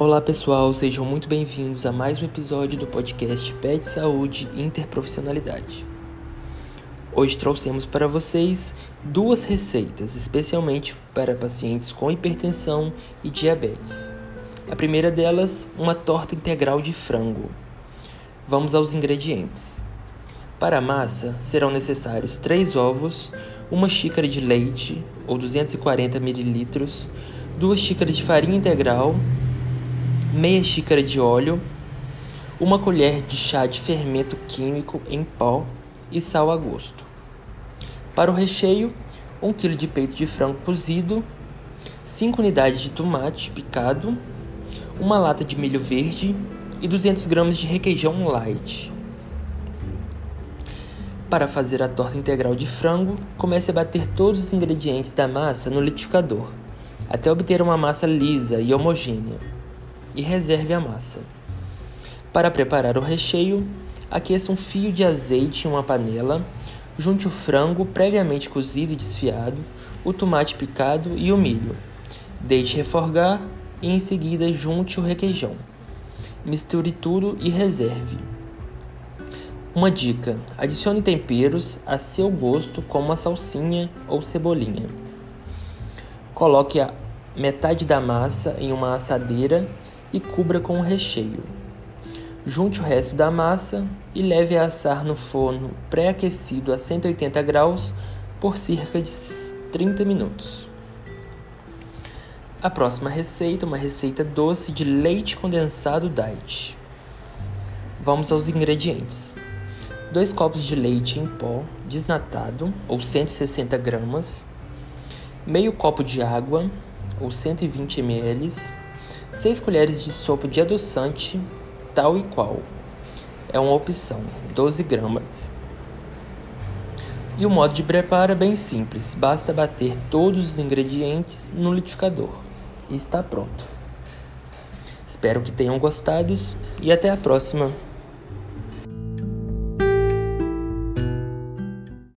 Olá pessoal, sejam muito bem-vindos a mais um episódio do podcast Pet Saúde Interprofissionalidade. Hoje trouxemos para vocês duas receitas, especialmente para pacientes com hipertensão e diabetes. A primeira delas, uma torta integral de frango. Vamos aos ingredientes. Para a massa, serão necessários 3 ovos, uma xícara de leite, ou 240 ml, duas xícaras de farinha integral, meia xícara de óleo, uma colher de chá de fermento químico em pó e sal a gosto. Para o recheio, 1 kg de peito de frango cozido, 5 unidades de tomate picado, uma lata de milho verde e 200 gramas de requeijão light. Para fazer a torta integral de frango, comece a bater todos os ingredientes da massa no liquidificador, até obter uma massa lisa e homogênea e reserve a massa. Para preparar o recheio, aqueça um fio de azeite em uma panela, junte o frango previamente cozido e desfiado, o tomate picado e o milho. Deixe refogar e em seguida junte o requeijão. Misture tudo e reserve. Uma dica: adicione temperos a seu gosto, como a salsinha ou cebolinha. Coloque a metade da massa em uma assadeira e cubra com o recheio. Junte o resto da massa e leve a assar no forno pré-aquecido a 180 graus por cerca de 30 minutos. A próxima receita é uma receita doce de leite condensado diet. Vamos aos ingredientes: 2 copos de leite em pó desnatado, ou 160 gramas, meio copo de água, ou 120 ml, 6 colheres de sopa de adoçante, tal e qual. É uma opção, 12 gramas. E o modo de preparo é bem simples, basta bater todos os ingredientes no liquidificador e está pronto. Espero que tenham gostado e até a próxima.